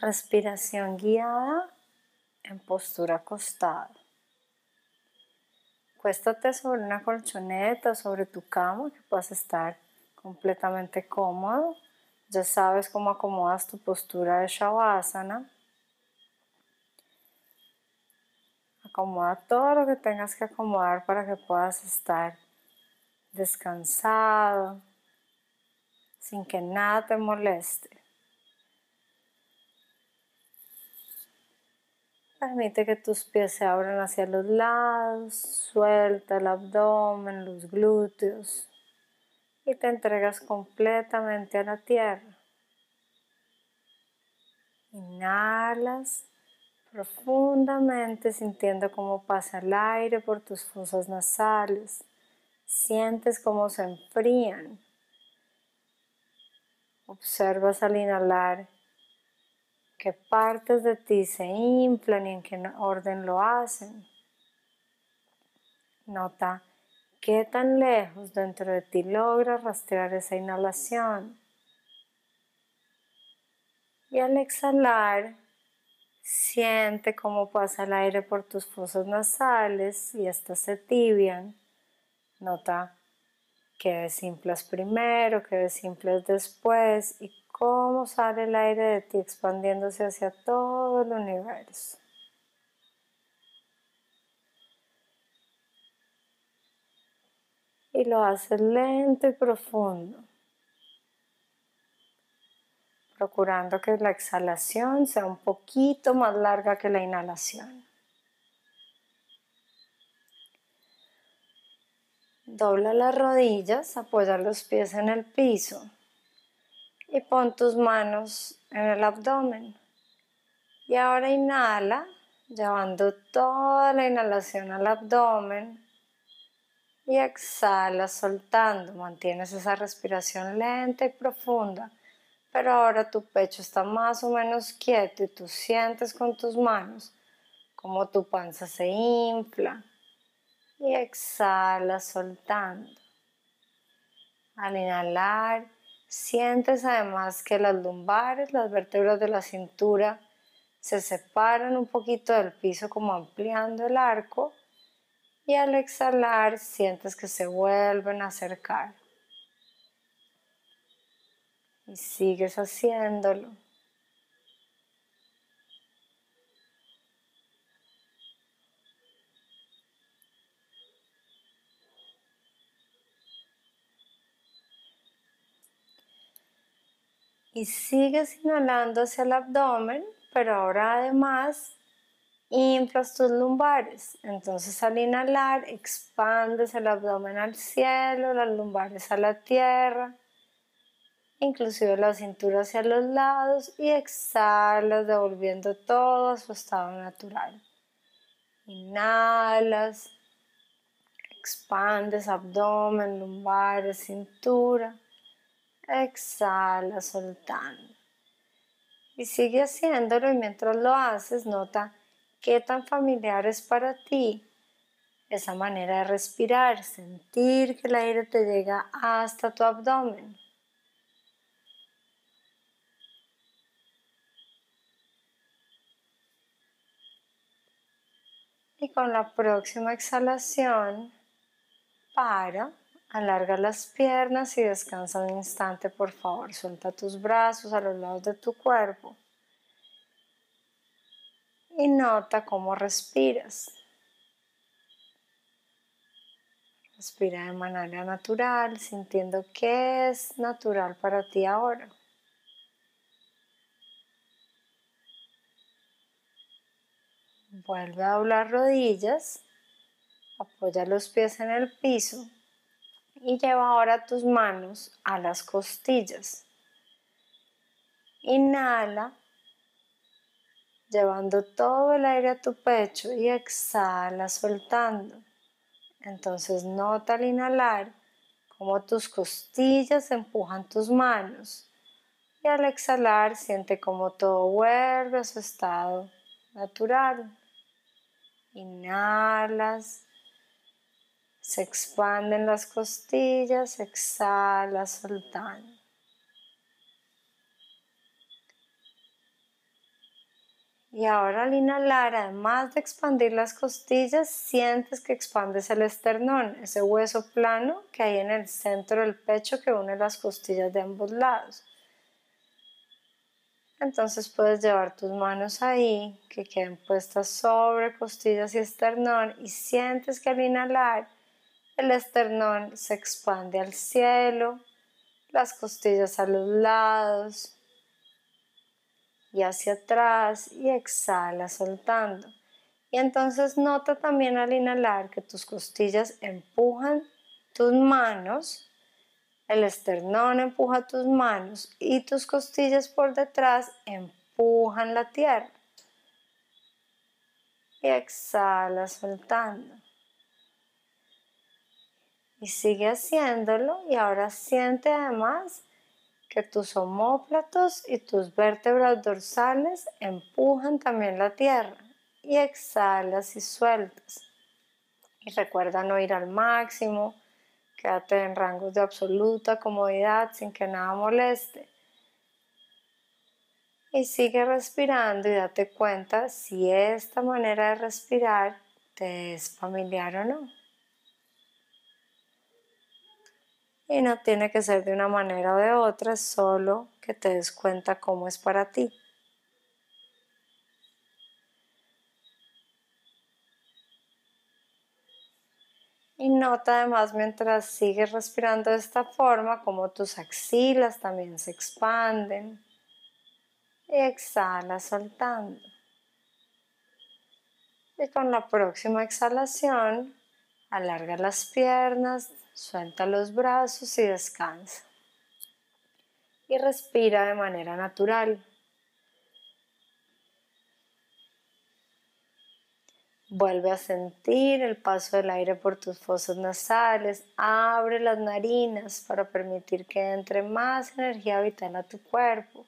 Respiración guiada en postura acostada. Cuéstate sobre una colchoneta sobre tu cama que puedas estar completamente cómodo. Ya sabes cómo acomodas tu postura de Shavasana. Acomoda todo lo que tengas que acomodar para que puedas estar descansado, sin que nada te moleste. Permite que tus pies se abran hacia los lados, suelta el abdomen, los glúteos y te entregas completamente a la tierra. Inhalas profundamente sintiendo cómo pasa el aire por tus fosas nasales. Sientes cómo se enfrían. Observas al inhalar qué partes de ti se inflan y en qué orden lo hacen. Nota qué tan lejos dentro de ti logras rastrear esa inhalación. Y al exhalar, siente cómo pasa el aire por tus fosas nasales y estas se tibian. Nota que desinflas primero, que desinflas después y cómo sale el aire de ti expandiéndose hacia todo el universo. Y lo haces lento y profundo, procurando que la exhalación sea un poquito más larga que la inhalación. Dobla las rodillas, apoya los pies en el piso y pon tus manos en el abdomen. Y ahora inhala, llevando toda la inhalación al abdomen y exhala soltando. Mantienes esa respiración lenta y profunda, pero ahora tu pecho está más o menos quieto y tú sientes con tus manos como tu panza se infla y exhala soltando. Al inhalar, Sientes además que las lumbares, las vértebras de la cintura se separan un poquito del piso como ampliando el arco y al exhalar sientes que se vuelven a acercar. Y sigues haciéndolo. Y sigues inhalando hacia el abdomen, pero ahora además inflas tus lumbares. Entonces al inhalar expandes el abdomen al cielo, las lumbares a la tierra, inclusive la cintura hacia los lados y exhalas devolviendo todo a su estado natural. Inhalas, expandes abdomen, lumbares, cintura Exhala soltando. Y sigue haciéndolo y mientras lo haces nota qué tan familiar es para ti esa manera de respirar, sentir que el aire te llega hasta tu abdomen. Y con la próxima exhalación, para Alarga las piernas y descansa un instante, por favor. Suelta tus brazos a los lados de tu cuerpo. Y nota cómo respiras. Respira de manera natural, sintiendo qué es natural para ti ahora. Vuelve a doblar rodillas, apoya los pies en el piso y lleva ahora tus manos a las costillas. Inhala, llevando todo el aire a tu pecho y exhala soltando. Entonces nota al inhalar cómo tus costillas empujan tus manos y al exhalar siente como todo vuelve a su estado natural. Inhalas se expanden las costillas, exhala soltando. Y ahora al inhalar, además de expandir las costillas, sientes que expandes el esternón, ese hueso plano que hay en el centro del pecho que une las costillas de ambos lados. Entonces puedes llevar tus manos ahí, que queden puestas sobre costillas y esternón y sientes que al inhalar el esternón se expande al cielo, las costillas a los lados, y hacia atrás y exhala soltando. Y entonces nota también al inhalar que tus costillas empujan tus manos, el esternón empuja tus manos y tus costillas por detrás empujan la tierra. Y exhala soltando. Y sigue haciéndolo y ahora siente además que tus omóplatos y tus vértebras dorsales empujan también la tierra y exhalas y sueltas. Y recuerda no ir al máximo, quédate en rangos de absoluta comodidad sin que nada moleste. Y sigue respirando y date cuenta si esta manera de respirar te es familiar o no. Y no tiene que ser de una manera o de otra, solo que te des cuenta cómo es para ti. Y nota además mientras sigues respirando de esta forma como tus axilas también se expanden. Y exhala soltando. Y con la próxima exhalación, alarga las piernas, Suelta los brazos y descansa. Y respira de manera natural. Vuelve a sentir el paso del aire por tus fosas nasales. Abre las narinas para permitir que entre más energía vital a tu cuerpo.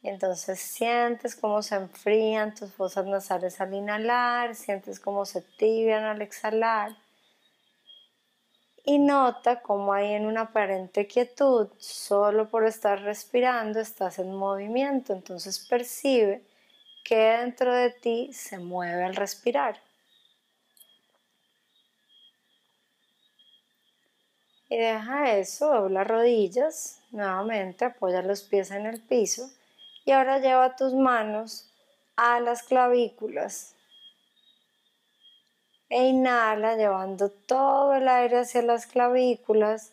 Y entonces sientes cómo se enfrían tus fosas nasales al inhalar, sientes cómo se tibian al exhalar y nota cómo hay en una aparente quietud, solo por estar respirando estás en movimiento, entonces percibe que dentro de ti se mueve al respirar. Y deja eso, dobla rodillas, nuevamente apoya los pies en el piso y ahora lleva tus manos a las clavículas e inhala llevando todo el aire hacia las clavículas,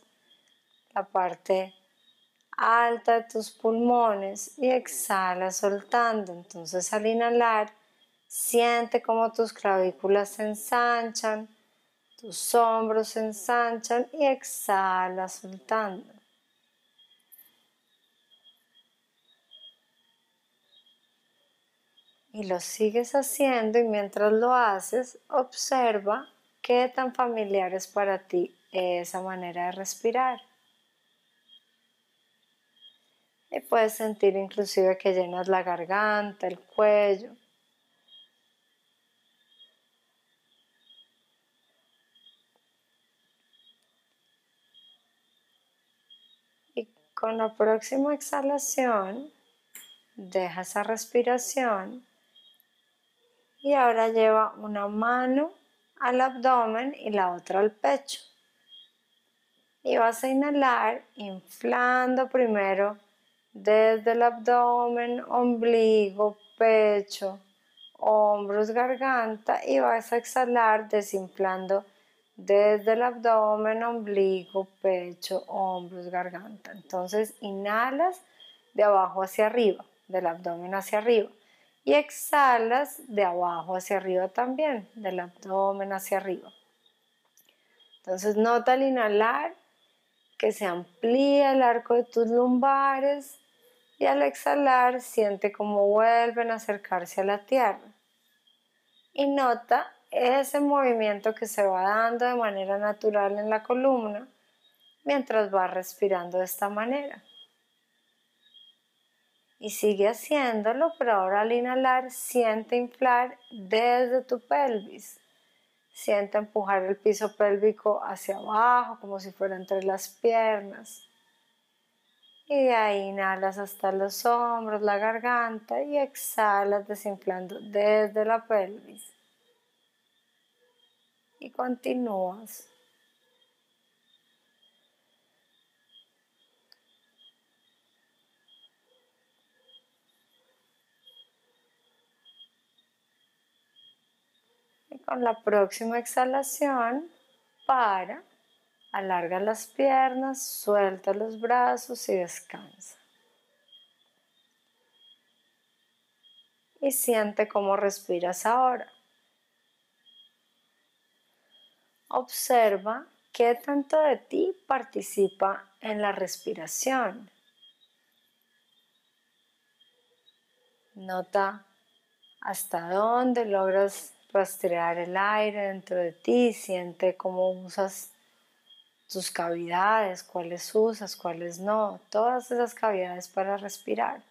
la parte alta de tus pulmones y exhala soltando. Entonces al inhalar, siente como tus clavículas se ensanchan, tus hombros se ensanchan y exhala soltando. Y lo sigues haciendo y mientras lo haces, observa qué tan familiar es para ti esa manera de respirar. Y puedes sentir inclusive que llenas la garganta, el cuello. Y con la próxima exhalación, deja esa respiración y ahora lleva una mano al abdomen y la otra al pecho. Y vas a inhalar inflando primero desde el abdomen, ombligo, pecho, hombros, garganta y vas a exhalar desinflando desde el abdomen, ombligo, pecho, hombros, garganta. Entonces inhalas de abajo hacia arriba, del abdomen hacia arriba y exhalas de abajo hacia arriba también, del abdomen hacia arriba. Entonces nota al inhalar que se amplía el arco de tus lumbares y al exhalar siente cómo vuelven a acercarse a la tierra. Y nota ese movimiento que se va dando de manera natural en la columna mientras vas respirando de esta manera y sigue haciéndolo, pero ahora al inhalar siente inflar desde tu pelvis. Siente empujar el piso pélvico hacia abajo como si fuera entre las piernas. Y de ahí inhalas hasta los hombros, la garganta y exhalas desinflando desde la pelvis. Y continúas. Con la próxima exhalación, para Alarga las piernas, suelta los brazos y descansa. Y siente cómo respiras ahora. Observa qué tanto de ti participa en la respiración. Nota hasta dónde logras rastrear el aire dentro de ti, siente cómo usas tus cavidades, cuáles usas, cuáles no, todas esas cavidades para respirar.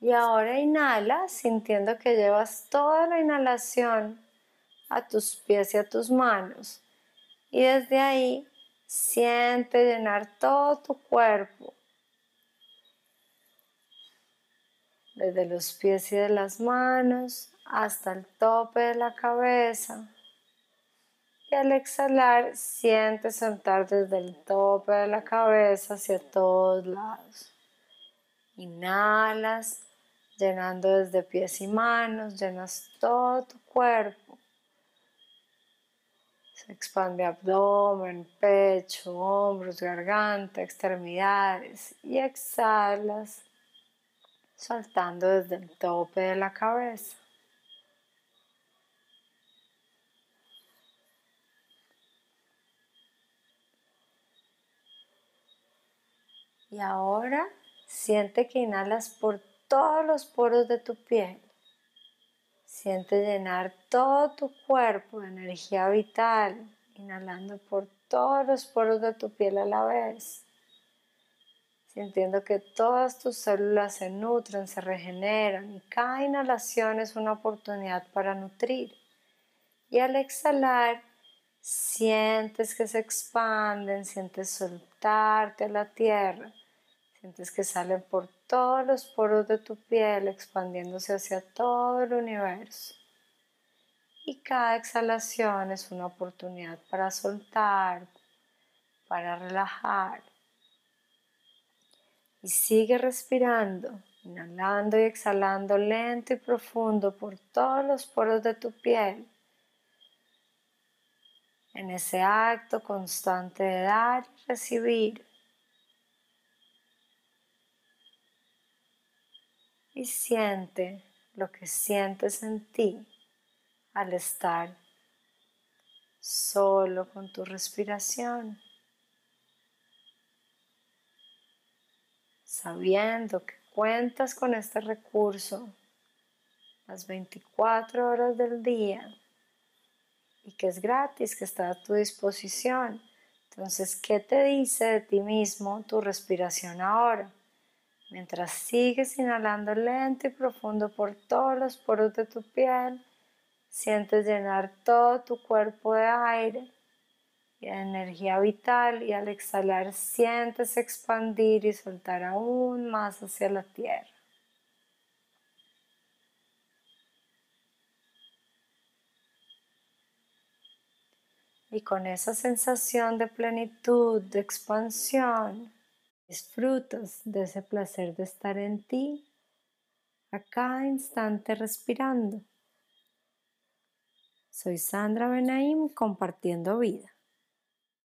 Y ahora inhala sintiendo que llevas toda la inhalación a tus pies y a tus manos. Y desde ahí siente llenar todo tu cuerpo. Desde los pies y de las manos hasta el tope de la cabeza. Y al exhalar, siente sentar desde el tope de la cabeza hacia todos lados. Inhalas, llenando desde pies y manos, llenas todo tu cuerpo. Se expande abdomen, pecho, hombros, garganta, extremidades y exhalas, soltando desde el tope de la cabeza. Y ahora siente que inhalas por todos los poros de tu piel. Siente llenar todo tu cuerpo de energía vital, inhalando por todos los poros de tu piel a la vez. Sintiendo que todas tus células se nutren, se regeneran y cada inhalación es una oportunidad para nutrir. Y al exhalar, sientes que se expanden, sientes soltarte a la tierra Sientes que salen por todos los poros de tu piel, expandiéndose hacia todo el universo. Y cada exhalación es una oportunidad para soltar, para relajar. Y sigue respirando, inhalando y exhalando lento y profundo por todos los poros de tu piel. En ese acto constante de dar y recibir. y siente lo que sientes en ti al estar solo con tu respiración, sabiendo que cuentas con este recurso las 24 horas del día y que es gratis, que está a tu disposición. Entonces, ¿qué te dice de ti mismo tu respiración ahora? Mientras sigues inhalando lento y profundo por todos los poros de tu piel, sientes llenar todo tu cuerpo de aire energía vital y al exhalar sientes expandir y soltar aún más hacia la tierra. Y con esa sensación de plenitud, de expansión, Disfrutas de ese placer de estar en ti a cada instante respirando. Soy Sandra Benaim compartiendo vida.